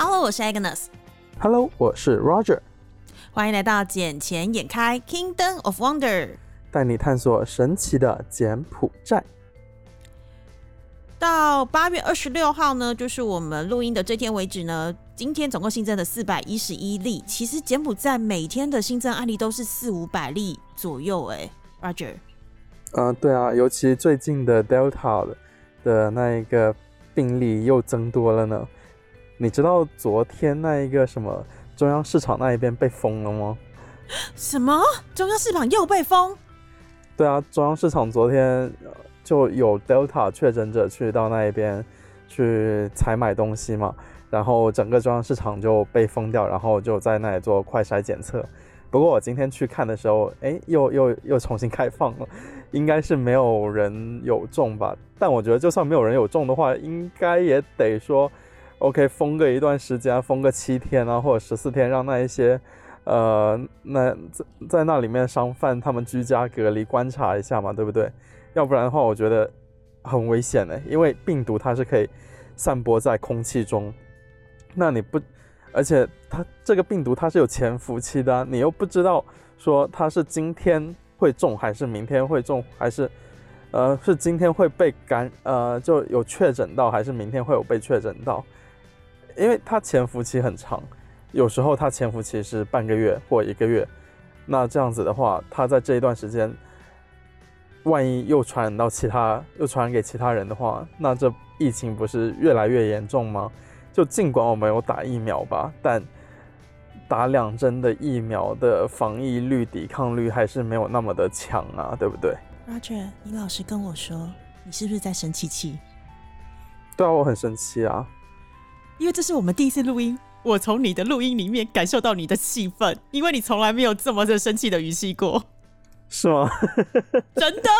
Hello，我是 Agnes。Hello，我是 Roger，欢迎来到捡钱眼开 Kingdom of Wonder。带你探索神奇的柬埔寨。到八月二十六号呢，就是我们录音的这天为止呢，今天总共新增的四百一十一例。其实柬埔寨每天的新增案例都是四五百例左右，哎，Roger。嗯、对啊，尤其最近的 Delta 的的那一个病例又增多了呢。你知道昨天那一个什么中央市场那一边被封了吗？什么？中央市场又被封？对啊，中央市场昨天呃就有 Delta 确诊者去到那一边去采买东西嘛，然后整个中央市场就被封掉，然后就在那里做快筛检测。不过我今天去看的时候，哎，又又又重新开放了，应该是没有人有中吧？但我觉得就算没有人有中的话，应该也得说，OK，封个一段时间，封个七天啊，或者十四天，让那一些呃，那在在那里面商贩他们居家隔离观察一下嘛，对不对？要不然的话，我觉得很危险的，因为病毒它是可以散播在空气中，那你不，而且它这个病毒它是有潜伏期的、你又不知道说它是今天会中还是明天会中，还是呃是今天会被感呃就有确诊到，还是明天会有被确诊到，因为它潜伏期很长，有时候它潜伏期是半个月或一个月，那这样子的话，它在这一段时间。万一又传染到其他，又传染给其他人的话，那这疫情不是越来越严重吗？就尽管我们有打疫苗吧，但打两针的疫苗的防疫率、抵抗率还是没有那么的强啊，对不对？Roger，你老实跟我说，你是不是在生气气？对啊，我很生气啊。因为这是我们第一次录音，我从你的录音里面感受到你的气愤，因为你从来没有这么的生气的语气过。是吗？真的。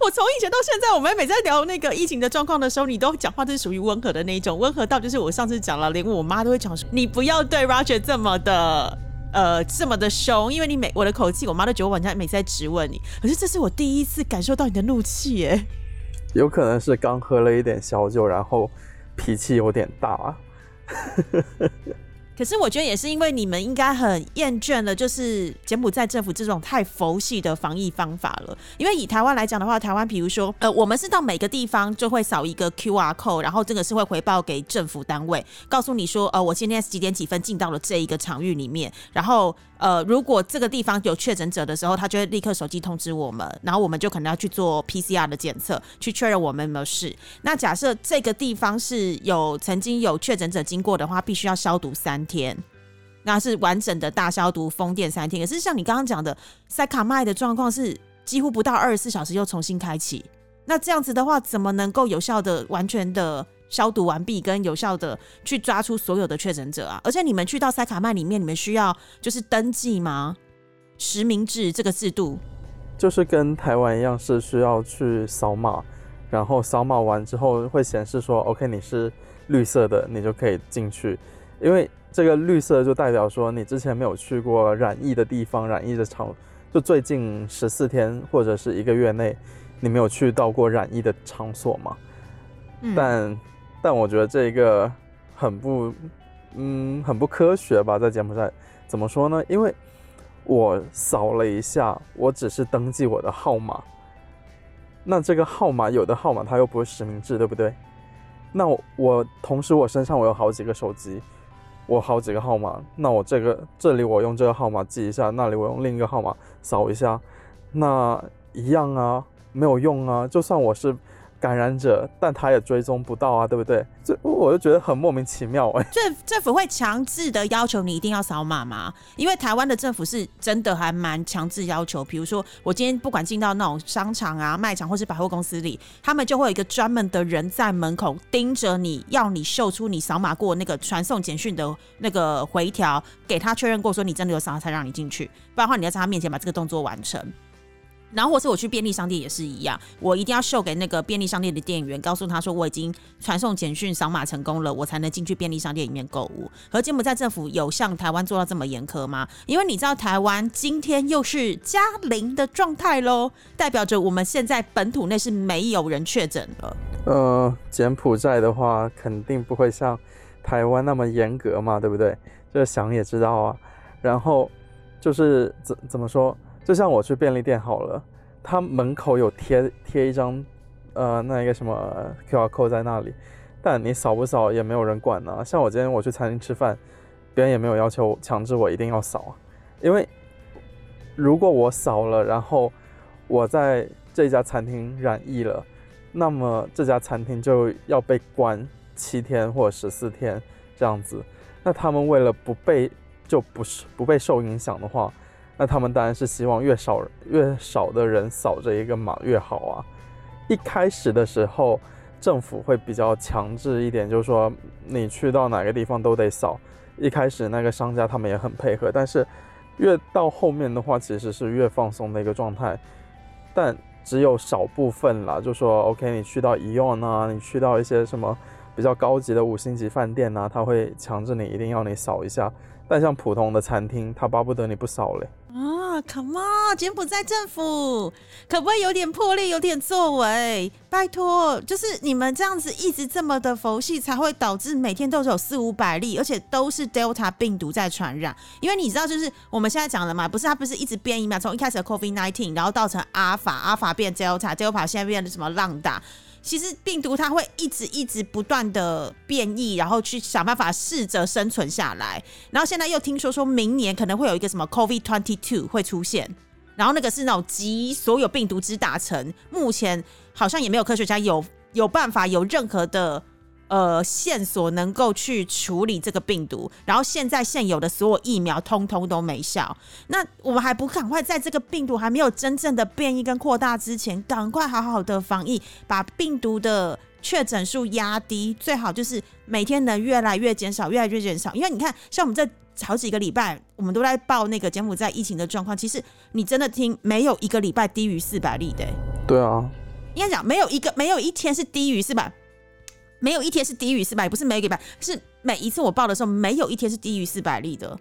我从以前到现在，我们每在聊那个疫情的状况的时候，你都讲话都是属于温和的那一种，温和到就是我上次讲了，连我妈都会讲说，你不要对 Roger 这么的。呃，这么的凶，因为你每我的口气，我妈都觉得我好像每次在质问你。可是这是我第一次感受到你的怒气，耶！有可能是刚喝了一点小酒，然后脾气有点大啊。可是我觉得也是因为你们应该很厌倦了，就是柬埔寨政府这种太佛系的防疫方法了。因为以台湾来讲的话，台湾比如说，呃，我们是到每个地方就会扫一个 QR code，然后这个是会回报给政府单位，告诉你说，呃，我今天几点几分进到了这一个场域里面，然后。呃，如果这个地方有确诊者的时候，他就会立刻手机通知我们，然后我们就可能要去做 PCR 的检测，去确认我们有没有事。那假设这个地方是有曾经有确诊者经过的话，必须要消毒三天，那是完整的大消毒封店三天。可是像你刚刚讲的，塞卡麦的状况是几乎不到二十四小时又重新开启，那这样子的话，怎么能够有效的、完全的？消毒完毕，跟有效的去抓出所有的确诊者啊！而且你们去到塞卡曼里面，你们需要就是登记吗？实名制这个制度，就是跟台湾一样，是需要去扫码，然后扫码完之后会显示说，OK，你是绿色的，你就可以进去。因为这个绿色就代表说你之前没有去过染疫的地方，染疫的场，就最近十四天或者是一个月内，你没有去到过染疫的场所嘛？嗯、但但我觉得这一个很不，嗯，很不科学吧，在柬埔寨怎么说呢？因为我扫了一下，我只是登记我的号码，那这个号码有的号码它又不是实名制，对不对？那我同时我身上我有好几个手机，我好几个号码，那我这个这里我用这个号码记一下，那里我用另一个号码扫一下，那一样啊，没有用啊，就算我是。感染者，但他也追踪不到啊，对不对？这我就觉得很莫名其妙哎、欸。政政府会强制的要求你一定要扫码吗？因为台湾的政府是真的还蛮强制要求，比如说我今天不管进到那种商场啊、卖场或是百货公司里，他们就会有一个专门的人在门口盯着你，要你秀出你扫码过那个传送简讯的那个回条，给他确认过说你真的有扫才让你进去，不然的话你要在他面前把这个动作完成。然后或是我去便利商店也是一样，我一定要秀给那个便利商店的店员，告诉他说我已经传送简讯扫码成功了，我才能进去便利商店里面购物。和柬埔寨政府有像台湾做到这么严苛吗？因为你知道台湾今天又是加零的状态喽，代表着我们现在本土内是没有人确诊了。呃，柬埔寨的话肯定不会像台湾那么严格嘛，对不对？这想也知道啊。然后就是怎怎么说？就像我去便利店好了，他门口有贴贴一张呃那一个什么 QR code 在那里，但你扫不扫也没有人管呢。像我今天我去餐厅吃饭，别人也没有要求强制我一定要扫，因为如果我扫了，然后我在这家餐厅染疫了，那么这家餐厅就要被关七天或者十四天这样子。那他们为了不被就不是不被受影响的话，那他们当然是希望越少越少的人扫这一个码越好啊。一开始的时候，政府会比较强制一点，就是说你去到哪个地方都得扫。一开始那个商家他们也很配合，但是越到后面的话，其实是越放松的一个状态。但只有少部分啦，就说 OK，你去到医院啊，你去到一些什么比较高级的五星级饭店呐，他会强制你一定要你扫一下。但像普通的餐厅，他巴不得你不扫嘞。啊，Come on，柬埔寨政府可不可以有点魄力，有点作为？拜托，就是你们这样子一直这么的佛系，才会导致每天都有四五百例，而且都是 Delta 病毒在传染。因为你知道，就是我们现在讲的嘛，不是它不是一直变异嘛？从一开始的 COVID nineteen，然后到成阿法，阿法变 Delta，Delta 现在变成什么浪打？其实病毒它会一直一直不断的变异，然后去想办法试着生存下来。然后现在又听说说明年可能会有一个什么 COVID twenty two 会出现，然后那个是那种集所有病毒之大成。目前好像也没有科学家有有办法有任何的。呃，线索能够去处理这个病毒，然后现在现有的所有疫苗通通都没效，那我们还不赶快在这个病毒还没有真正的变异跟扩大之前，赶快好好的防疫，把病毒的确诊数压低，最好就是每天能越来越减少，越来越减少。因为你看，像我们这好几个礼拜，我们都在报那个柬埔寨疫情的状况，其实你真的听，没有一个礼拜低于四百例的。对啊，应该讲没有一个，没有一天是低于四百。没有一天是低于四百，不是每个礼拜，是每一次我报的时候，没有一天是低于四百例的。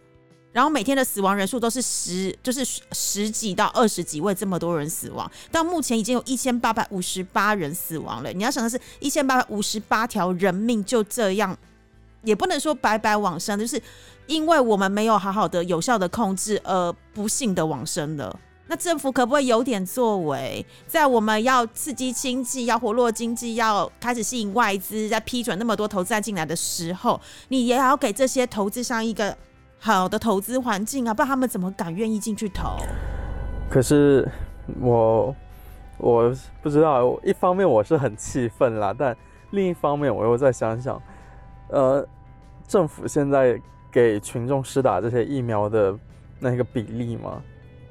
然后每天的死亡人数都是十，就是十几到二十几位，这么多人死亡。到目前已经有一千八百五十八人死亡了。你要想的是，一千八百五十八条人命就这样，也不能说白白往生，就是因为我们没有好好的、有效的控制，而不幸的往生了。那政府可不可以有点作为，在我们要刺激经济、要活络经济、要开始吸引外资、在批准那么多投资进来的时候，你也要给这些投资商一个好的投资环境啊，不然他们怎么敢愿意进去投？可是我我不知道，一方面我是很气愤啦，但另一方面我又在想想，呃，政府现在给群众施打这些疫苗的那个比例吗？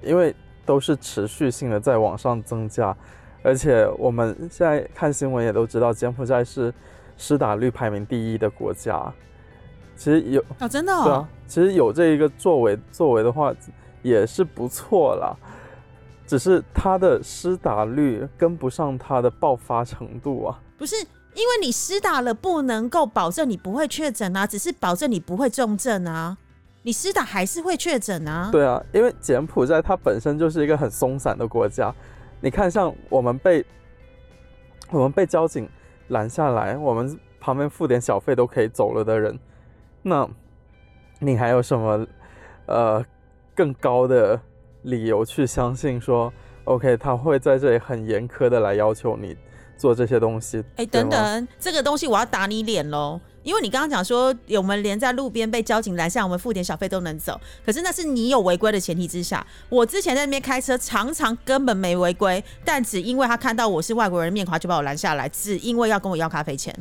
因为都是持续性的在往上增加，而且我们现在看新闻也都知道，柬埔寨是施打率排名第一的国家。其实有啊，真的对啊，其实有这一个作为作为的话也是不错啦，只是它的施打率跟不上它的爆发程度啊。不是因为你施打了不能够保证你不会确诊啊，只是保证你不会重症啊。你施打还是会确诊啊？对啊，因为柬埔寨它本身就是一个很松散的国家。你看，像我们被我们被交警拦下来，我们旁边付点小费都可以走了的人，那你还有什么呃更高的理由去相信说，OK，他会在这里很严苛的来要求你做这些东西？哎，等等，这个东西我要打你脸喽！因为你刚刚讲说，我们连在路边被交警拦下，我们付点小费都能走。可是那是你有违规的前提之下。我之前在那边开车，常常根本没违规，但只因为他看到我是外国人面孔，就把我拦下来，只因为要跟我要咖啡钱。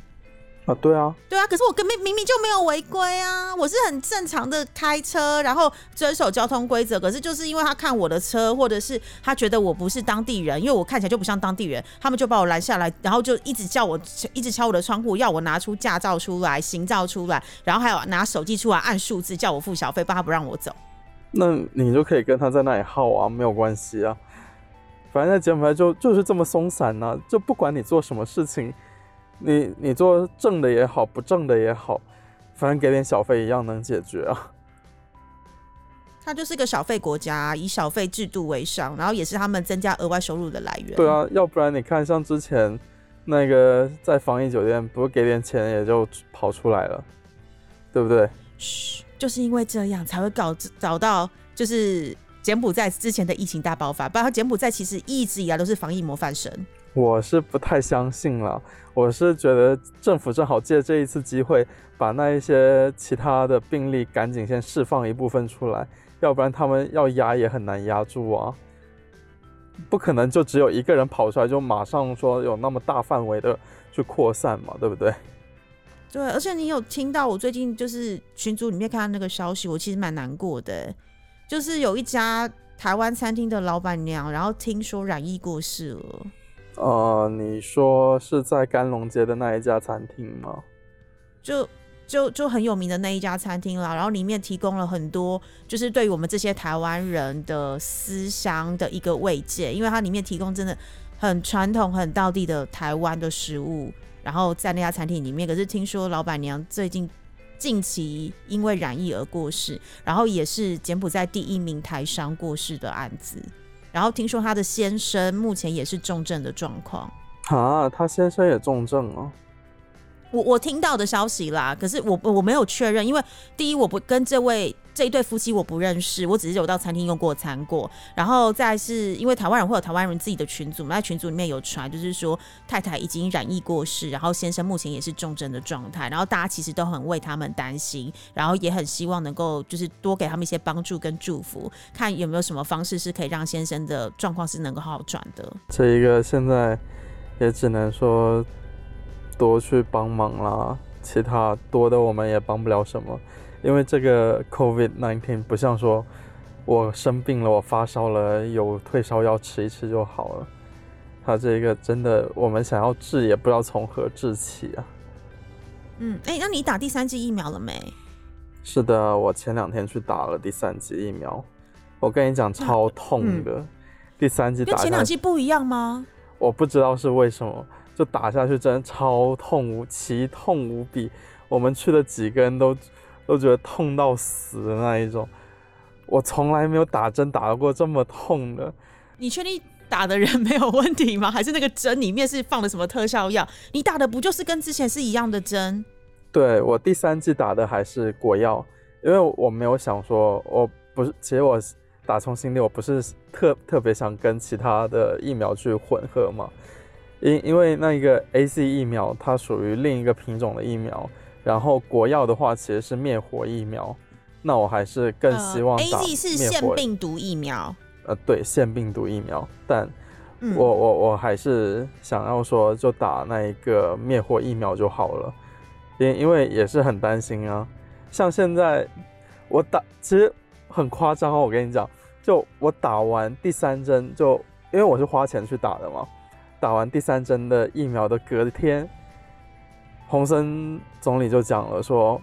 啊，对啊，对啊，可是我根本明明就没有违规啊，我是很正常的开车，然后遵守交通规则。可是就是因为他看我的车，或者是他觉得我不是当地人，因为我看起来就不像当地人，他们就把我拦下来，然后就一直叫我，一直敲我的窗户，要我拿出驾照出来、行照出来，然后还有拿手机出来按数字，叫我付小费，不然他不让我走。那你就可以跟他在那里耗啊，没有关系啊，反正在柬埔寨就就是这么松散呢，就不管你做什么事情。你你做正的也好，不正的也好，反正给点小费一样能解决啊。它就是个小费国家，以小费制度为上，然后也是他们增加额外收入的来源。对啊，要不然你看，像之前那个在防疫酒店，不是给点钱也就跑出来了。对不对？嘘，就是因为这样才会搞找到就是柬埔寨之前的疫情大爆发，不然柬埔寨其实一直以来都是防疫模范生。我是不太相信了，我是觉得政府正好借这一次机会，把那一些其他的病例赶紧先释放一部分出来，要不然他们要压也很难压住啊。不可能就只有一个人跑出来就马上说有那么大范围的去扩散嘛，对不对？对，而且你有听到我最近就是群组里面看到那个消息，我其实蛮难过的，就是有一家台湾餐厅的老板娘，然后听说染疫过世了。呃，你说是在甘龙街的那一家餐厅吗？就就就很有名的那一家餐厅啦，然后里面提供了很多，就是对于我们这些台湾人的思乡的一个慰藉，因为它里面提供真的很传统、很道地的台湾的食物。然后在那家餐厅里面，可是听说老板娘最近近期因为染疫而过世，然后也是柬埔寨第一名台商过世的案子。然后听说他的先生目前也是重症的状况啊，他先生也重症啊。我我听到的消息啦，可是我我没有确认，因为第一我不跟这位这一对夫妻我不认识，我只是有到餐厅用过餐过，然后再是因为台湾人会有台湾人自己的群组，在群组里面有传，就是说太太已经染疫过世，然后先生目前也是重症的状态，然后大家其实都很为他们担心，然后也很希望能够就是多给他们一些帮助跟祝福，看有没有什么方式是可以让先生的状况是能够好转的。这一个现在也只能说。多去帮忙啦，其他多的我们也帮不了什么，因为这个 COVID nineteen 不像说我生病了，我发烧了，有退烧药吃一吃就好了。它这个真的，我们想要治也不知道从何治起啊。嗯，哎，那你打第三剂疫苗了没？是的，我前两天去打了第三剂疫苗。我跟你讲，超痛的。第三剂打前两剂不一样吗？我不知道是为什么。就打下去，真的超痛无奇痛无比。我们去的几个人都都觉得痛到死的那一种。我从来没有打针打过这么痛的。你确定打的人没有问题吗？还是那个针里面是放了什么特效药？你打的不就是跟之前是一样的针？对我第三剂打的还是国药，因为我没有想说，我不是，其实我打从心里我不是特特别想跟其他的疫苗去混合嘛。因因为那一个 A C 疫苗，它属于另一个品种的疫苗，然后国药的话其实是灭活疫苗，那我还是更希望 A Z 是腺病毒疫苗，呃，对，腺病毒疫苗，但我我我还是想要说就打那一个灭活疫苗就好了，因因为也是很担心啊，像现在我打其实很夸张哦，我跟你讲，就我打完第三针就因为我是花钱去打的嘛。打完第三针的疫苗的隔天，洪森总理就讲了，说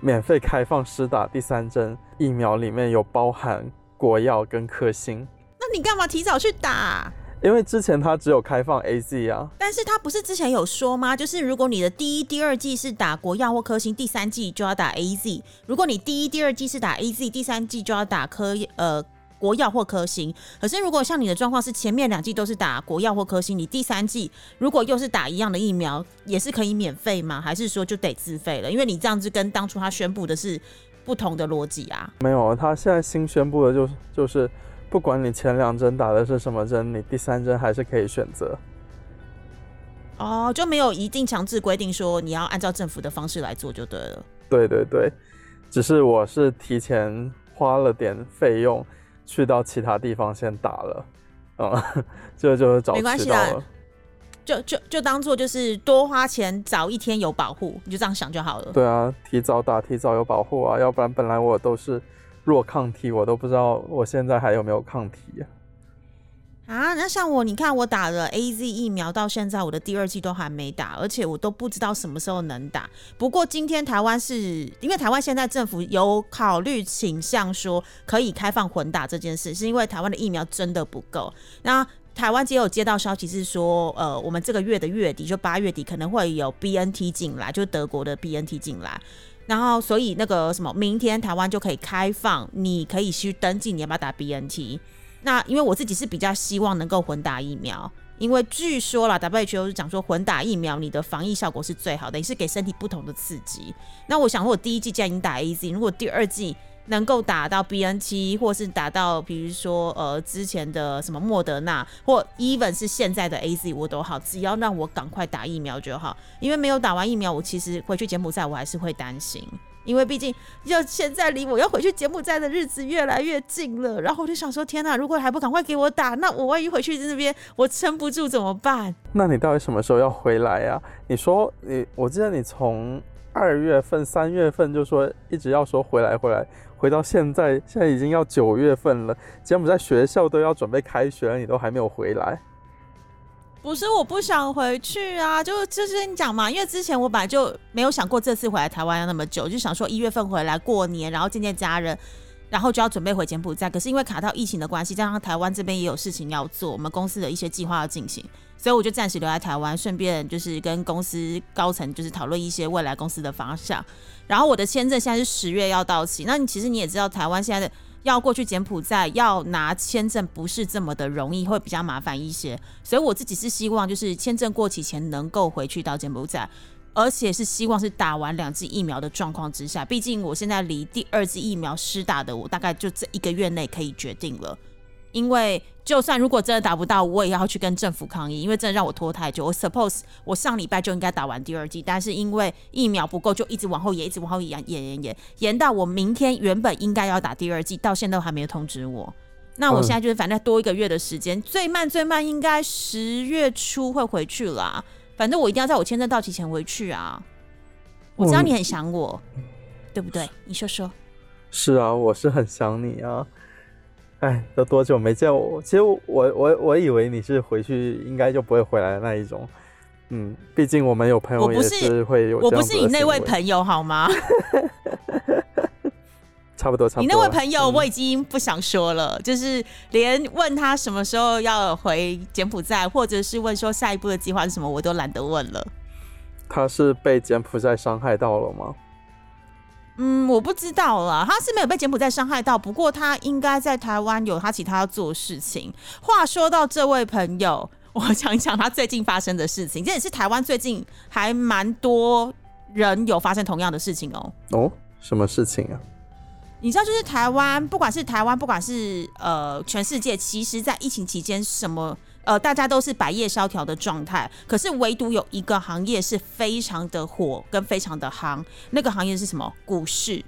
免费开放施打第三针疫苗，里面有包含国药跟科兴。那你干嘛提早去打？因为之前他只有开放 A Z 啊。但是他不是之前有说吗？就是如果你的第一、第二季是打国药或科兴，第三季就要打 A Z。如果你第一、第二季是打 A Z，第三季就要打科呃。国药或科兴，可是如果像你的状况是前面两季都是打国药或科兴，你第三季如果又是打一样的疫苗，也是可以免费吗？还是说就得自费了？因为你这样子跟当初他宣布的是不同的逻辑啊。没有，他现在新宣布的就是就是不管你前两针打的是什么针，你第三针还是可以选择。哦，就没有一定强制规定说你要按照政府的方式来做就对了。对对对，只是我是提前花了点费用。去到其他地方先打了，啊，这 就是找没关系的，就就就当做就是多花钱早一天有保护，你就这样想就好了。对啊，提早打提早有保护啊，要不然本来我都是弱抗体，我都不知道我现在还有没有抗体。啊，啊那像我，你看我打了 A Z 疫苗，到现在我的第二季都还没打，而且我都不知道什么时候能打。不过今天台湾是因为台湾现在政府有考虑倾向说可以开放混打这件事，是因为台湾的疫苗真的不够。那台湾也有接到消息是说，呃，我们这个月的月底就八月底可能会有 B N T 进来，就德国的 B N T 进来，然后所以那个什么，明天台湾就可以开放，你可以去登记你要不要打 B N T。那因为我自己是比较希望能够混打疫苗，因为据说啦 WHO 是讲说混打疫苗，你的防疫效果是最好的，也是给身体不同的刺激。那我想，我第一季既然已经打 A Z，如果第二季能够打到 B N T，或是打到比如说呃之前的什么莫德纳，或 even 是现在的 A Z，我都好，只要让我赶快打疫苗就好。因为没有打完疫苗，我其实回去柬埔寨我还是会担心。因为毕竟，要现在离我要回去柬埔寨的日子越来越近了，然后我就想说，天哪！如果还不赶快给我打，那我万一回去那边我撑不住怎么办？那你到底什么时候要回来呀？你说你，我记得你从二月份、三月份就说一直要说回来回来，回到现在，现在已经要九月份了，柬埔寨学校都要准备开学了，你都还没有回来。不是我不想回去啊，就就是跟你讲嘛，因为之前我本来就没有想过这次回来台湾要那么久，就想说一月份回来过年，然后见见家人，然后就要准备回柬埔寨。可是因为卡到疫情的关系，加上台湾这边也有事情要做，我们公司的一些计划要进行，所以我就暂时留在台湾，顺便就是跟公司高层就是讨论一些未来公司的方向。然后我的签证现在是十月要到期，那你其实你也知道台湾现在的。要过去柬埔寨要拿签证不是这么的容易，会比较麻烦一些。所以我自己是希望，就是签证过期前能够回去到柬埔寨，而且是希望是打完两剂疫苗的状况之下。毕竟我现在离第二剂疫苗施打的，我大概就这一个月内可以决定了。因为就算如果真的打不到，我也要去跟政府抗议，因为真的让我拖太久。我 suppose 我上礼拜就应该打完第二剂，但是因为疫苗不够，就一直往后延，一直往后延，延延延，延到我明天原本应该要打第二剂，到现在都还没有通知我。那我现在就是反正多一个月的时间，最慢最慢应该十月初会回去啦。反正我一定要在我签证到期前回去啊。我知道你很想我，对不对？你说说。是啊，我是很想你啊。哎，都多久没见我？其实我我我以为你是回去应该就不会回来的那一种。嗯，毕竟我们有朋友也是会有。我不是你那位朋友好吗？差不多，差不多。你那位朋友我已经不想说了，就是连问他什么时候要回柬埔寨，或者是问说下一步的计划是什么，我都懒得问了。他是被柬埔寨伤害到了吗？嗯，我不知道啦，他是没有被柬埔寨伤害到，不过他应该在台湾有他其他要做的事情。话说到这位朋友，我讲一讲他最近发生的事情，这也是台湾最近还蛮多人有发生同样的事情哦。哦，什么事情啊？你知道，就是台湾，不管是台湾，不管是呃全世界，其实在疫情期间什么。呃，大家都是百业萧条的状态，可是唯独有一个行业是非常的火跟非常的行，那个行业是什么？股市。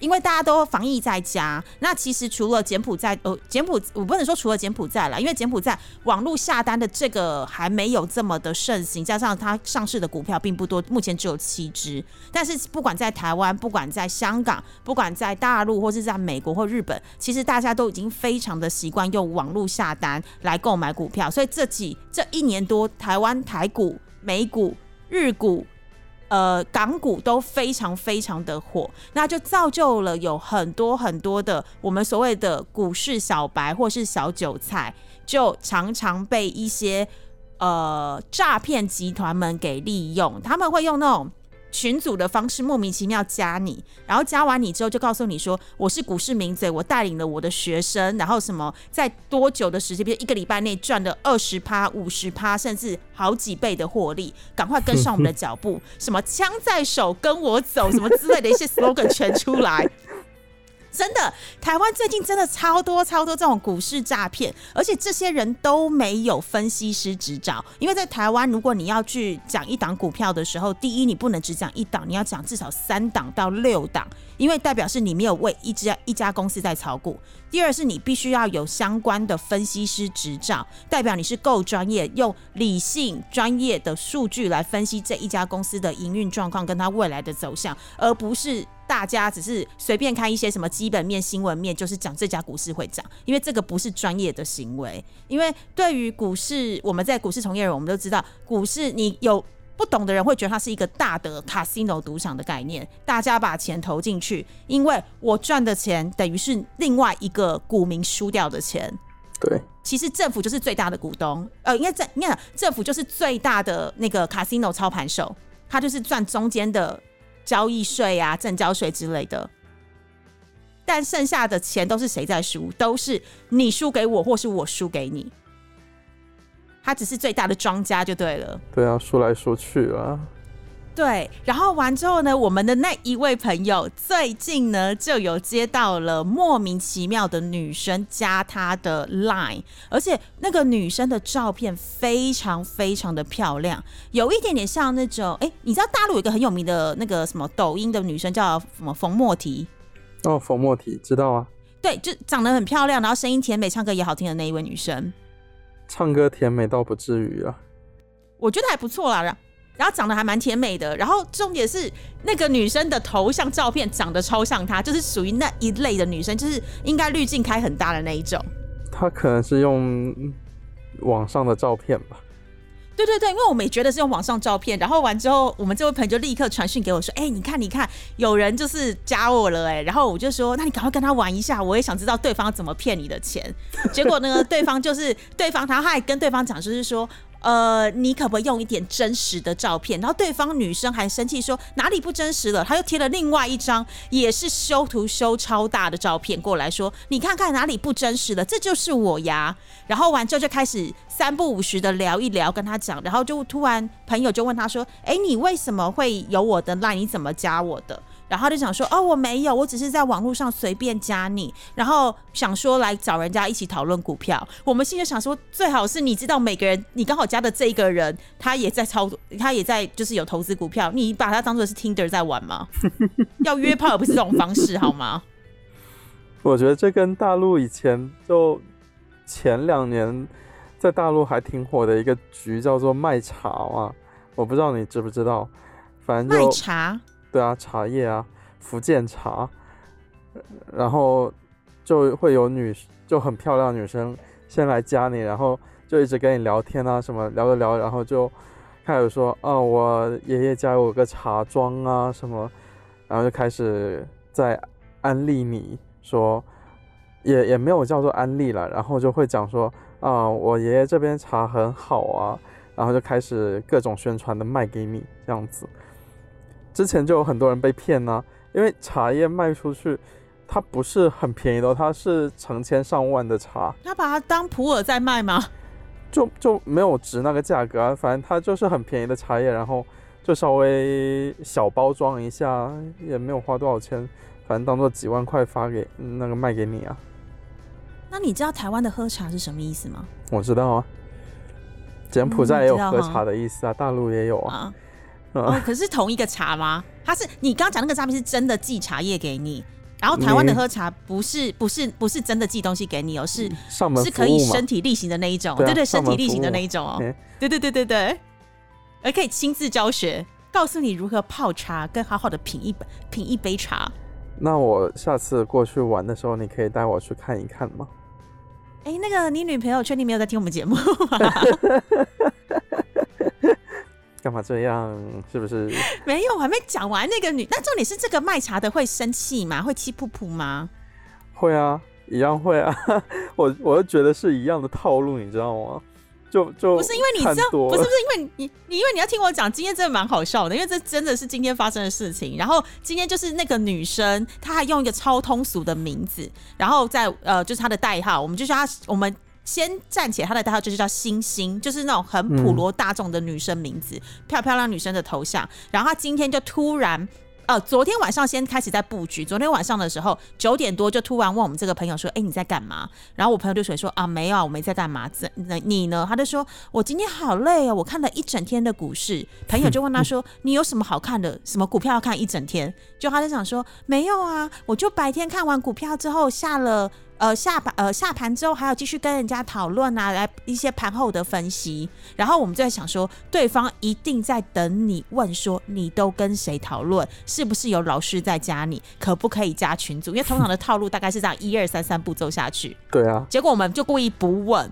因为大家都防疫在家，那其实除了柬埔寨，呃，柬埔寨我不能说除了柬埔寨了，因为柬埔寨网络下单的这个还没有这么的盛行，加上它上市的股票并不多，目前只有七只。但是不管在台湾，不管在香港，不管在大陆，或是在美国或日本，其实大家都已经非常的习惯用网络下单来购买股票，所以这几这一年多，台湾台股、美股、日股。呃，港股都非常非常的火，那就造就了有很多很多的我们所谓的股市小白或是小韭菜，就常常被一些呃诈骗集团们给利用，他们会用那种。群组的方式莫名其妙加你，然后加完你之后就告诉你说我是股市名嘴，我带领了我的学生，然后什么在多久的时间，比如一个礼拜内赚了二十趴、五十趴，甚至好几倍的获利，赶快跟上我们的脚步，什么枪在手跟我走，什么之类的一些 slogan 全出来。真的，台湾最近真的超多超多这种股市诈骗，而且这些人都没有分析师执照。因为在台湾，如果你要去讲一档股票的时候，第一你不能只讲一档，你要讲至少三档到六档，因为代表是你没有为一家一家公司在炒股。第二是你必须要有相关的分析师执照，代表你是够专业，用理性专业的数据来分析这一家公司的营运状况跟它未来的走向，而不是。大家只是随便看一些什么基本面、新闻面，就是讲这家股市会涨，因为这个不是专业的行为。因为对于股市，我们在股市从业人，我们都知道，股市你有不懂的人会觉得它是一个大的 casino 赌场的概念，大家把钱投进去，因为我赚的钱等于是另外一个股民输掉的钱。对，其实政府就是最大的股东，呃，应该在你看，政府就是最大的那个 casino 操盘手，他就是赚中间的。交易税啊，证交税之类的，但剩下的钱都是谁在输？都是你输给我，或是我输给你。他只是最大的庄家就对了。对啊，说来说去啊。对，然后完之后呢，我们的那一位朋友最近呢就有接到了莫名其妙的女生加他的 Line，而且那个女生的照片非常非常的漂亮，有一点点像那种，哎，你知道大陆有一个很有名的那个什么抖音的女生叫什么冯莫提？哦，冯莫提知道啊？对，就长得很漂亮，然后声音甜美，唱歌也好听的那一位女生。唱歌甜美倒不至于啊，我觉得还不错啦。然后长得还蛮甜美的，然后重点是那个女生的头像照片长得超像她，就是属于那一类的女生，就是应该滤镜开很大的那一种。她可能是用网上的照片吧。对对对，因为我们也觉得是用网上照片，然后完之后，我们这位朋友就立刻传讯给我说：“哎，你看，你看，有人就是加我了，哎。”然后我就说：“那你赶快跟他玩一下，我也想知道对方怎么骗你的钱。”结果呢，对方就是对方，他还跟对方讲，就是说。呃，你可不可以用一点真实的照片？然后对方女生还生气说哪里不真实了？他又贴了另外一张也是修图修超大的照片过来说，你看看哪里不真实了？这就是我呀。然后完之后就开始三不五时的聊一聊，跟他讲，然后就突然朋友就问他说，哎，你为什么会有我的 line？你怎么加我的？然后就想说，哦，我没有，我只是在网络上随便加你，然后想说来找人家一起讨论股票。我们心里想说，最好是你知道每个人，你刚好加的这一个人，他也在操作，他也在就是有投资股票，你把他当做是 Tinder 在玩吗？要约炮也不是这种方式好吗？我觉得这跟大陆以前就前两年在大陆还挺火的一个局叫做卖茶嘛，我不知道你知不知道，反正卖茶。对啊，茶叶啊，福建茶，然后就会有女就很漂亮女生先来加你，然后就一直跟你聊天啊，什么聊着聊，然后就开始说，啊，我爷爷家有个茶庄啊，什么，然后就开始在安利你说，也也没有叫做安利了，然后就会讲说，啊，我爷爷这边茶很好啊，然后就开始各种宣传的卖给你这样子。之前就有很多人被骗呢，因为茶叶卖出去，它不是很便宜的，它是成千上万的茶。他把它当普洱在卖吗？就就没有值那个价格啊，反正它就是很便宜的茶叶，然后就稍微小包装一下，也没有花多少钱，反正当做几万块发给那个卖给你啊。那你知道台湾的喝茶是什么意思吗？我知道啊，柬埔寨也有喝茶的意思啊，大陆也有啊。哦，可是同一个茶吗？它是你刚刚讲那个诈骗是真的寄茶叶给你，然后台湾的喝茶不是不是不是真的寄东西给你哦，是是可以身体力行的那一种，对对，身体力行的那一种哦，对对对对对，而可以亲自教学，告诉你如何泡茶，跟好好的品一品一杯茶。那我下次过去玩的时候，你可以带我去看一看吗？哎，那个你女朋友确定没有在听我们节目吗？干嘛这样？是不是？没有，我还没讲完。那个女，那重点是这个卖茶的会生气吗？会气噗噗吗？会啊，一样会啊。我我就觉得是一样的套路，你知道吗？就就不是因为你知道，不是不是因为你你因为你要听我讲，今天真的蛮好笑的，因为这真的是今天发生的事情。然后今天就是那个女生，她还用一个超通俗的名字，然后在呃，就是她的代号，我们就叫她我们。先暂且，她的代号就是叫星星，就是那种很普罗大众的女生名字，漂漂亮女生的头像。然后她今天就突然，呃，昨天晚上先开始在布局。昨天晚上的时候九点多就突然问我们这个朋友说：“哎，你在干嘛？”然后我朋友就说说：“啊，没有，我没在干嘛。”怎那你呢？他就说：“我今天好累哦，我看了一整天的股市。”朋友就问他说：“你有什么好看的？什么股票要看一整天？”就他就想说：“没有啊，我就白天看完股票之后下了。”呃，下盘呃下盘之后还要继续跟人家讨论啊，来一些盘后的分析。然后我们就在想说，对方一定在等你问说，你都跟谁讨论？是不是有老师在加你？可不可以加群组？因为通常的套路大概是这样，一二三三步走下去。对啊。结果我们就故意不问，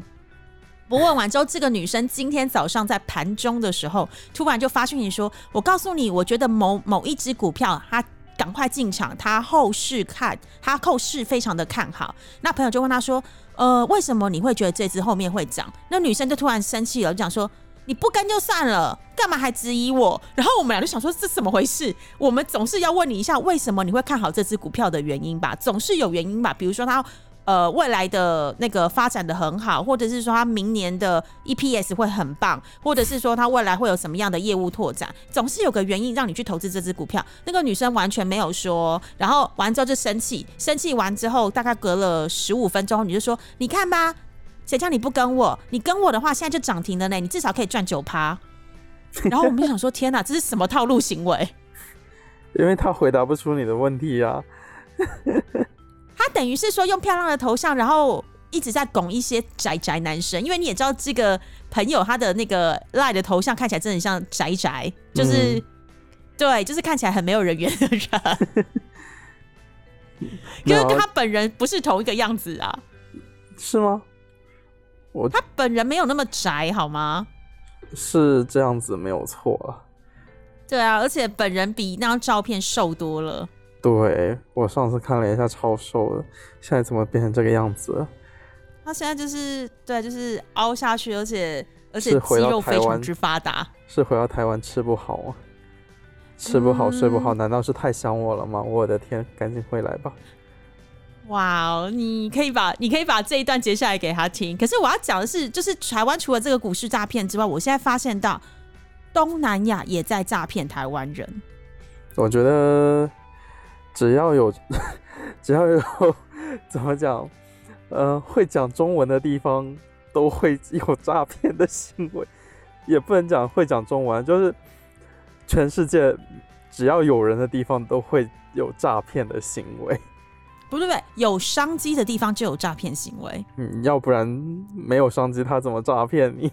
不问完之后，这个女生今天早上在盘中的时候，突然就发讯息说：“我告诉你，我觉得某某一只股票它。”赶快进场，他后市看，他后市非常的看好。那朋友就问他说：“呃，为什么你会觉得这只后面会涨？”那女生就突然生气了，就讲说：“你不跟就算了，干嘛还质疑我？”然后我们俩就想说：“这怎么回事？我们总是要问你一下，为什么你会看好这只股票的原因吧？总是有原因吧？比如说他。”呃未来的那个发展的很好，或者是说他明年的 EPS 会很棒，或者是说他未来会有什么样的业务拓展，总是有个原因让你去投资这只股票。那个女生完全没有说，然后完之后就生气，生气完之后大概隔了十五分钟，你就说你看吧，谁叫你不跟我？你跟我的话，现在就涨停了呢，你至少可以赚九趴。然后我们就想说，天哪，这是什么套路行为？因为他回答不出你的问题呀。他等于是说用漂亮的头像，然后一直在拱一些宅宅男生。因为你也知道，这个朋友他的那个赖的头像看起来真的很像宅宅，就是对，就是看起来很没有人缘的人，就是跟他本人不是同一个样子啊？是吗？我他本人没有那么宅，好吗？是这样子没有错啊，对啊，而且本人比那张照片瘦多了。对我上次看了一下，超瘦的，现在怎么变成这个样子了？他现在就是对，就是凹下去，而且而且肌肉非常之发达。是回到台湾吃不好啊？吃不好睡不好，难道是太想我了吗？我的天，赶紧回来吧！哇哦，你可以把你可以把这一段截下来给他听。可是我要讲的是，就是台湾除了这个股市诈骗之外，我现在发现到东南亚也在诈骗台湾人。我觉得只要有 只要有 怎么讲，呃，会讲中文的地方都会有诈骗的行为，也不能讲会讲中文，就是全世界只要有人的地方都会有诈骗的行为。不对不对，有商机的地方就有诈骗行为。嗯，要不然没有商机，他怎么诈骗你？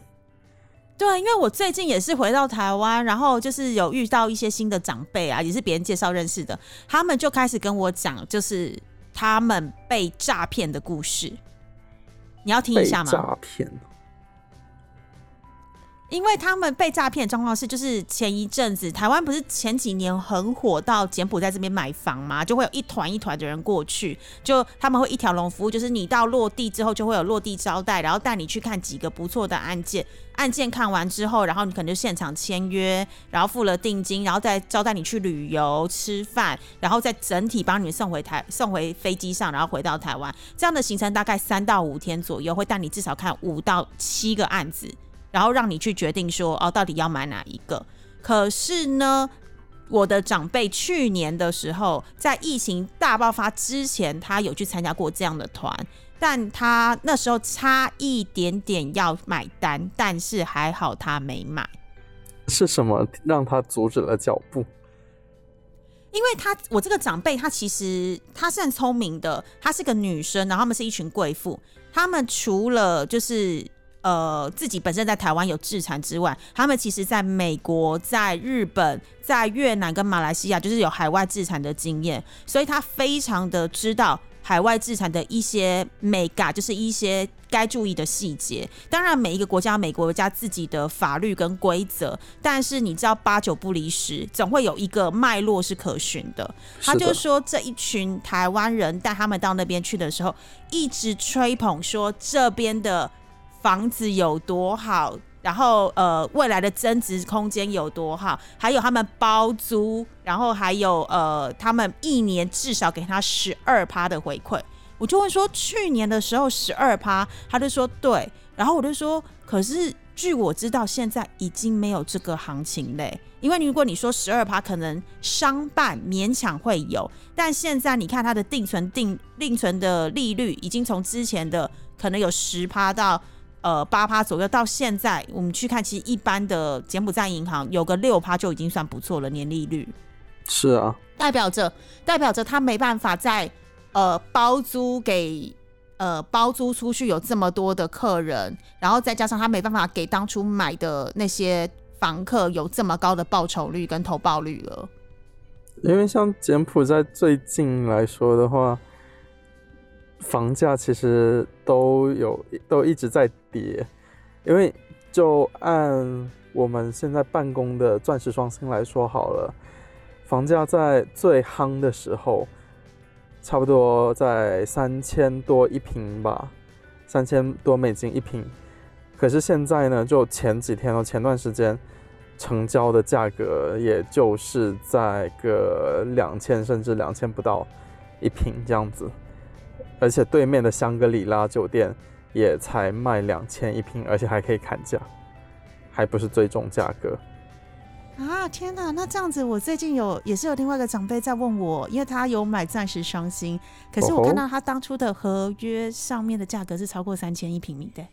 对，因为我最近也是回到台湾，然后就是有遇到一些新的长辈啊，也是别人介绍认识的，他们就开始跟我讲，就是他们被诈骗的故事。你要听一下吗？诈骗。因为他们被诈骗的状况是，就是前一阵子台湾不是前几年很火到柬埔寨这边买房嘛，就会有一团一团的人过去，就他们会一条龙服务，就是你到落地之后就会有落地招待，然后带你去看几个不错的案件，案件看完之后，然后你可能就现场签约，然后付了定金，然后再招待你去旅游吃饭，然后再整体帮你送回台送回飞机上，然后回到台湾，这样的行程大概三到五天左右，会带你至少看五到七个案子。然后让你去决定说哦，到底要买哪一个？可是呢，我的长辈去年的时候，在疫情大爆发之前，他有去参加过这样的团，但他那时候差一点点要买单，但是还好他没买。是什么让他阻止了脚步？因为他我这个长辈，他其实他是很聪明的，她是个女生，然后他们是一群贵妇，他们除了就是。呃，自己本身在台湾有自产之外，他们其实在美国、在日本、在越南跟马来西亚，就是有海外自产的经验，所以他非常的知道海外自产的一些美感，就是一些该注意的细节。当然，每一个国家、美国家自己的法律跟规则，但是你知道八九不离十，总会有一个脉络是可循的。他就说，这一群台湾人带他们到那边去的时候，一直吹捧说这边的。房子有多好，然后呃，未来的增值空间有多好，还有他们包租，然后还有呃，他们一年至少给他十二趴的回馈。我就问说，去年的时候十二趴，他就说对，然后我就说，可是据我知道，现在已经没有这个行情嘞，因为如果你说十二趴，可能商办勉强会有，但现在你看它的定存定定存的利率，已经从之前的可能有十趴到。呃，八趴左右，到现在我们去看，其实一般的柬埔寨银行有个六趴就已经算不错了，年利率。是啊，代表着代表着他没办法在呃包租给呃包租出去有这么多的客人，然后再加上他没办法给当初买的那些房客有这么高的报酬率跟投报率了。因为像柬埔寨最近来说的话。房价其实都有都一直在跌，因为就按我们现在办公的钻石双星来说好了，房价在最夯的时候，差不多在三千多一平吧，三千多美金一平。可是现在呢，就前几天哦，前段时间成交的价格，也就是在个两千甚至两千不到一平这样子。而且对面的香格里拉酒店也才卖两千一平，而且还可以砍价，还不是最终价格。啊天哪！那这样子，我最近有也是有另外一个长辈在问我，因为他有买暂时双星，可是我看到他当初的合约上面的价格是超过三千一平米的。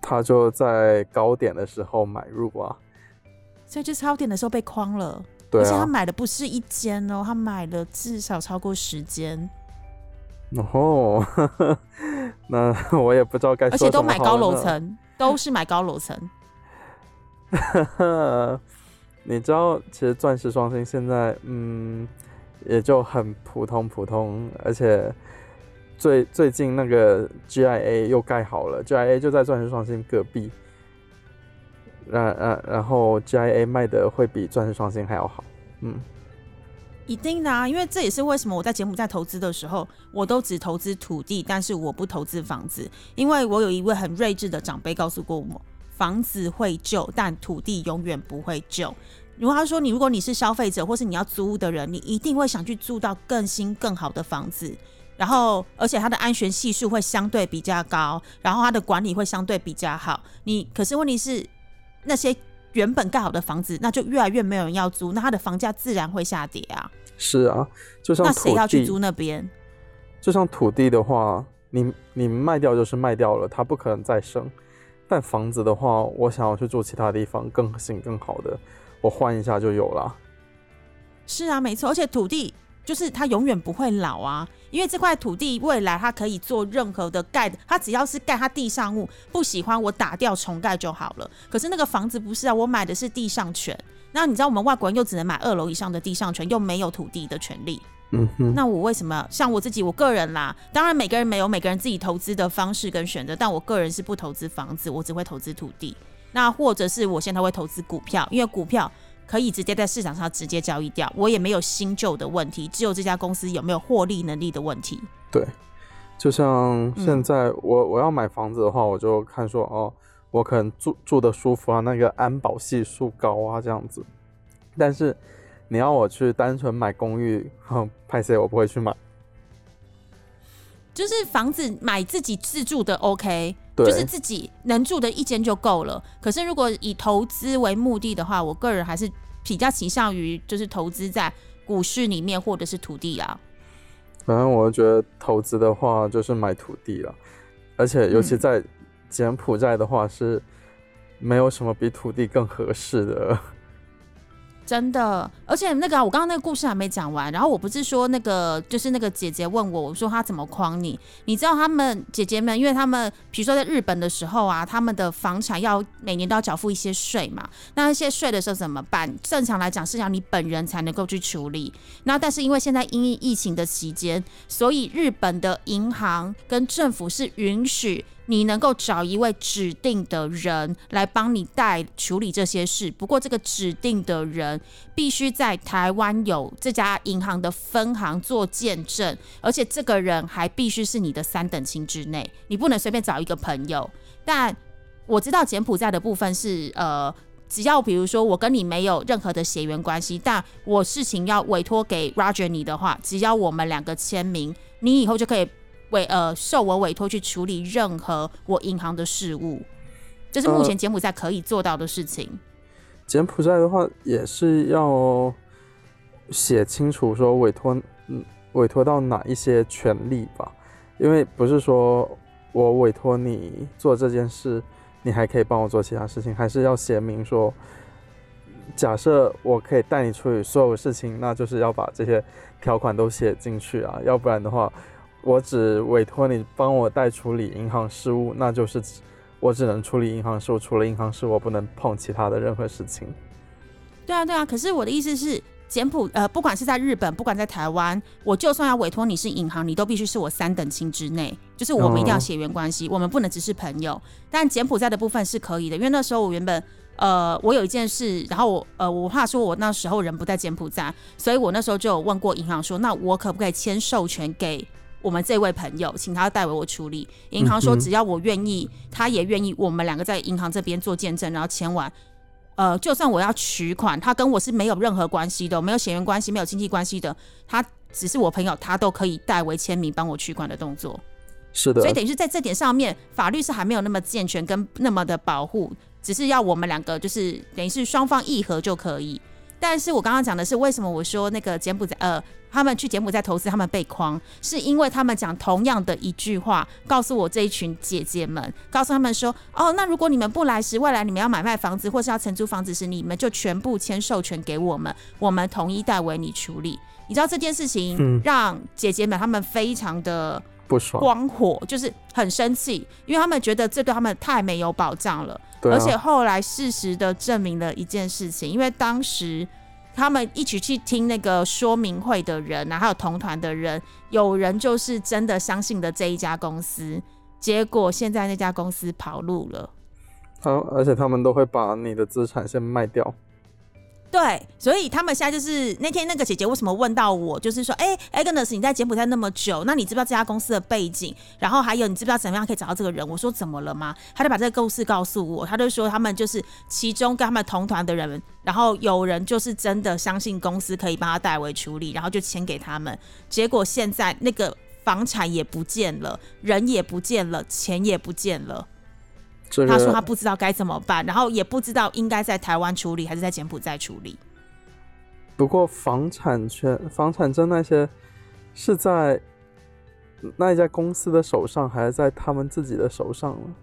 他就在高点的时候买入啊，所以就超点的时候被框了。对而且他啊，买的不是一间哦，他买了至少超过十间，哦，那我也不知道该说而且都买高。楼层，都是买高楼层。你知道，其实钻石双星现在，嗯，也就很普通普通，而且最最近那个 GIA 又盖好了，GIA 就在钻石双星隔壁，然然然后 GIA 卖的会比钻石双星还要好，嗯，一定的啊，因为这也是为什么我在柬埔寨投资的时候，我都只投资土地，但是我不投资房子，因为我有一位很睿智的长辈告诉过我，房子会旧，但土地永远不会旧。如果他说你，如果你是消费者或是你要租屋的人，你一定会想去住到更新更好的房子，然后而且它的安全系数会相对比较高，然后它的管理会相对比较好。你可是问题是那些原本盖好的房子，那就越来越没有人要租，那它的房价自然会下跌啊。是啊，就像那谁要去，租那边？就像土地的话，你你卖掉就是卖掉了，它不可能再生。但房子的话，我想要去住其他地方更新更好的，我换一下就有了。是啊，没错，而且土地就是它永远不会老啊，因为这块土地未来它可以做任何的盖，它只要是盖它地上物，不喜欢我打掉重盖就好了。可是那个房子不是啊，我买的是地上权。那你知道我们外国人又只能买二楼以上的地上权，又没有土地的权利。嗯哼，那我为什么像我自己，我个人啦，当然每个人没有每个人自己投资的方式跟选择，但我个人是不投资房子，我只会投资土地。那或者是我现在会投资股票，因为股票可以直接在市场上直接交易掉，我也没有新旧的问题，只有这家公司有没有获利能力的问题。对，就像嗯现在我我要买房子的话，我就看说哦，我可能住住的舒服啊，那个安保系数高啊这样子。但是你要我去单纯买公寓，哼，派 C 我不会去买。就是房子买自己自住的 OK，对，就是自己能住的一间就够了。可是如果以投资为目的的话，我个人还是比较倾向于就是投资在股市里面或者是土地啊。反正我觉得投资的话就是买土地了，而且尤其嗯在柬埔寨的话是没有什么比土地更合适的。真的，而且那个、我刚刚那个故事还没讲完。然后我不是说那个，就是那个姐姐问我，我说她怎么诓你？你知道他们姐姐们，因为他们比如说在日本的时候啊，他们的房产要每年都要缴付一些税嘛。那那些税的时候怎么办？正常来讲是要你本人才能够去处理。那但是因为现在因疫情的期间，所以日本的银行跟政府是允许你能够找一位指定的人来帮你代处理这些事。不过这个指定的人必须在台湾有这家银行的分行做见证，而且这个人还必须是你的三等亲之内，你不能随便找一个朋友。但我知道柬埔寨的部分是呃。只要比如说我跟你没有任何的血缘关系，但我事情要委托给 Roger 你的话，只要我们两个签名，你以后就可以委呃受我委托去处理任何我银行的事务，这是目前柬埔寨可以做到的事情。柬埔寨的话也是要写清楚说委托，嗯，委托到哪一些权利吧，因为不是说我委托你做这件事，你还可以帮我做其他事情，还是要写明说，假设我可以带你处理所有事情，那就是要把这些条款都写进去啊，要不然的话，我只委托你帮我代处理银行事务，那就是我只能处理银行事务，除了银行事务，我不能碰其他的任何事情。对啊，对啊。可是我的意思是，柬埔呃，不管是在日本，不管在台湾，我就算要委托你是银行，你都必须是我三等亲之内，就是我们一定要哦血缘关系，我们不能只是朋友。但柬埔寨的部分是可以的，因为那时候我原本。呃，我有一件事，然后我呃，我话说我那时候人不在柬埔寨，所以我那时候就有问过银行说，那我可不可以签授权给我们这位朋友，请他代为我处理？银行说只要我愿意，他也愿意，我们两个在银行这边做见证，然后签完，呃，就算我要取款，他跟我是没有任何关系的，没有血缘关系，没有经济关系的，他只是我朋友，他都可以代为签名帮我取款的动作。是的，所以等于是在这点上面，法律是还没有那么健全跟那么的保护，只是要我们两个就是等于是双方议和就可以。但是我刚刚讲的是为什么我说那个柬埔寨呃，他们去柬埔寨投资，他们被框，是因为他们讲同样的一句话，告诉我这一群姐姐们，告诉他们说，哦，那如果你们不来时，未来你们要买卖房子或是要承租房子时，你们就全部签授权给我们，我们统一代为你处理。你知道这件事情让姐姐们他们非常的。不爽，光火就是很生气，因为他们觉得这对他们太没有保障了。对，而且后来事实的证明了一件事情，因为当时他们一起去听那个说明会的人，然后还有同团的人，有人就是真的相信的这一家公司，结果现在那家公司跑路了。他，而且他们都会把你的资产先卖掉。对，所以他们现在就是那天那个姐姐为什么问到我，就是说，哎，Agnes，你在柬埔寨那么久，那你知不知道这家公司的背景？然后还有你知不知道怎么样可以找到这个人？我说怎么了吗？他就把这个故事告诉我，他就说他们就是其中跟他们同团的人，然后有人就是真的相信公司可以帮他代为处理，然后就签给他们，结果现在那个房产也不见了，人也不见了，钱也不见了。他说他不知道该怎么办，然后也不知道应该在台湾处理还是在柬埔寨处理。不过房产权、房产证那些是在那一家公司的手上，还是在他们自己的手上呢？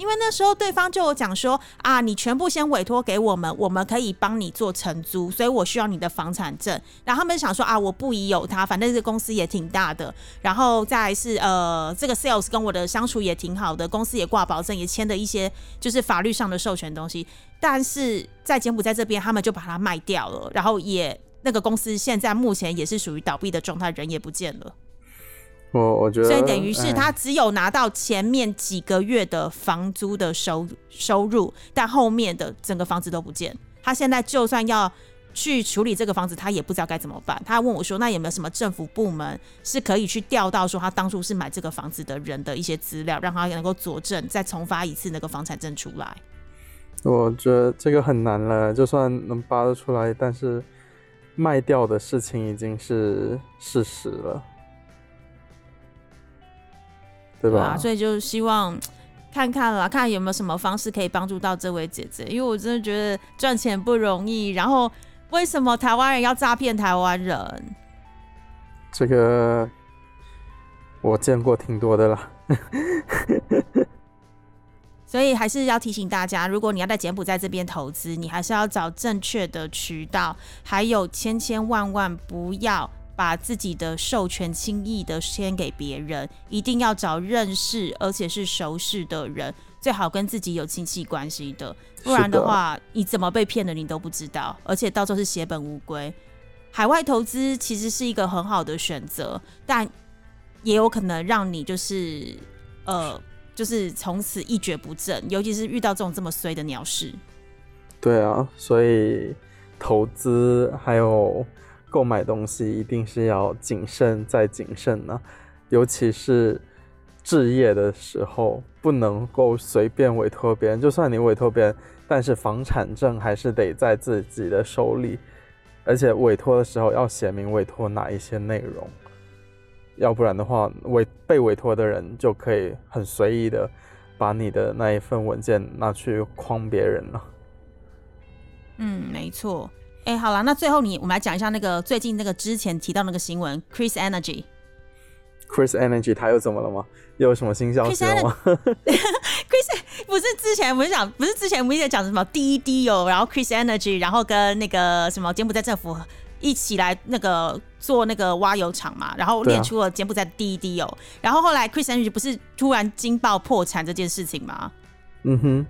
因为那时候对方就有讲说啊，你全部先委托给我们，我们可以帮你做承租，所以我需要你的房产证。然后他们想说啊，我不疑有他，反正这公司也挺大的。然后再是呃，这个 sales 跟我的相处也挺好的，公司也挂保证，也签的一些就是法律上的授权东西。但是在柬埔寨这边，他们就把它卖掉了，然后也那个公司现在目前也是属于倒闭的状态，人也不见了。我我觉得，所以等于是他只有拿到前面几个月的房租的收收入，但后面的整个房子都不见。他现在就算要去处理这个房子，他也不知道该怎么办。他问我说：“那有没有什么政府部门是可以去调到说他当初是买这个房子的人的一些资料，让他能够佐证，再重发一次那个房产证出来？”我觉得这个很难了，就算能扒得出来，但是卖掉的事情已经是事实了。对吧？所以就希望 看看啦，看有没有什么方式可以帮助到这位姐姐，因为我真的觉得赚钱不容易。然后为什么台湾人要诈骗台湾人？这个我见过挺多的啦。所以还是要提醒大家，如果你要在柬埔寨这边投资，你还是要找正确的渠道，还有千千万万不要。把自己的授权轻易的签给别人，一定要找认识而且是熟识的人，最好跟自己有亲戚关系的，不然的话，你怎么被骗的。你都不知道，而且到时候是血本无归。海外投资其实是一个很好的。选择，但也有可能让你就是呃，就是从此一蹶不振，尤其是遇到这种这么衰的。鸟事。对啊，所以投资还有。购买东西一定是要谨慎再谨慎呢，尤其是置业的时候，不能够随便委托别人。就算你委托别人，但是房产证还是得在自己的手里，而且委托的时候要写明委托哪一些内容，要不然的话，委被委托的人就可以很随意的把你的那一份文件拿去诓别人了。嗯，没错。哎，好了，那最后你我们来讲一下那个最近那个之前提到那个新闻，Chris Energy。Chris Energy 他又怎么了吗？又有什么新消息了吗？Chris 不是之前我们讲，不是之前我们一直讲什么 DED 哦，然后 Chris Energy，然后跟那个什么柬埔寨政府一起来那个做那个挖油厂嘛，然后列出了柬埔寨的 DED 哦，然后后来 Chris Energy 不是突然惊爆破产这件事情吗？嗯哼。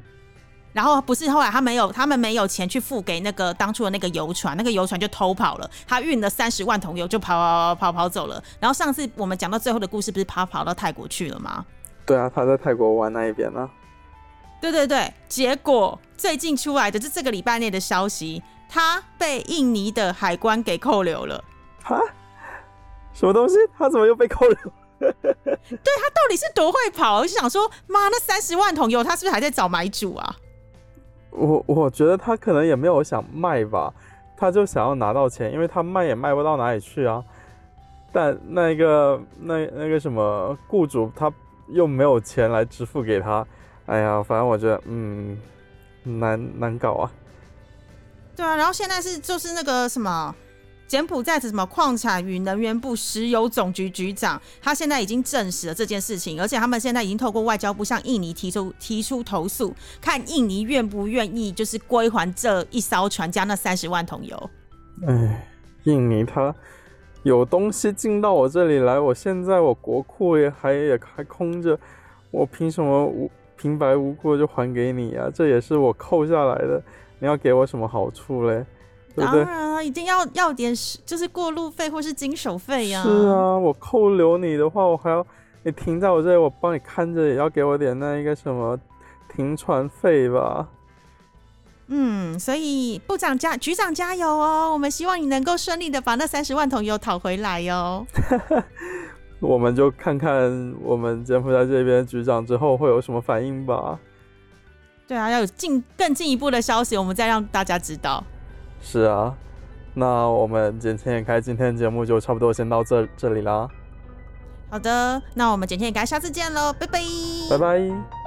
然后不是后来他没有，他们没有钱去付给那个当初的那个游船，那个游船就偷跑了。他运了三十万桶油就跑跑跑跑走了。然后上次我们讲到最后的故事，不是他跑到泰国去了吗？对啊，他在泰国湾那一边呢。对对对，结果最近出来的是这个礼拜内的消息，他被印尼的海关给扣留了。哈？什么东西？他怎么又被扣留？对他到底是多会跑？我就想说，妈，那三十万桶油，他是不是还在找买主啊？我我觉得他可能也没有想卖吧，他就想要拿到钱，因为他卖也卖不到哪里去啊。但那个那那个什么雇主他又没有钱来支付给他，哎呀，反正我觉得嗯难难搞啊。对啊，然后现在是就是那个什么柬埔寨的什么矿产与能源部石油总局局长，他现在已经证实了这件事情，而且他们现在已经透过外交部向印尼提出提出投诉，看印尼愿不愿意就是归还这一艘船加那三十万桶油。哎，印尼他。有东西进到我这里来，我现在我国库也还也还空着，我凭什么无平白无故就还给你啊？这也是我扣下来的，你要给我什么好处嘞？对不对？当然啊，一定要要点就是过路费或是经手费呀。是啊，我扣留你的话，我还要你停在我这里，我帮你看着，也要给我点那一个什么停船费吧。嗯，所以部长加局长加油哦！我们希望你能够顺利的把那三十万桶油讨回来哟。我们就看看我们柬埔寨这边局长之后会有什么反应吧。对啊，要有进更进一步的消息，我们再让大家知道。是啊，那我们简天眼开今天节目就差不多先到这这里啦。好的，那我们简天也开下次见喽，拜拜，拜拜。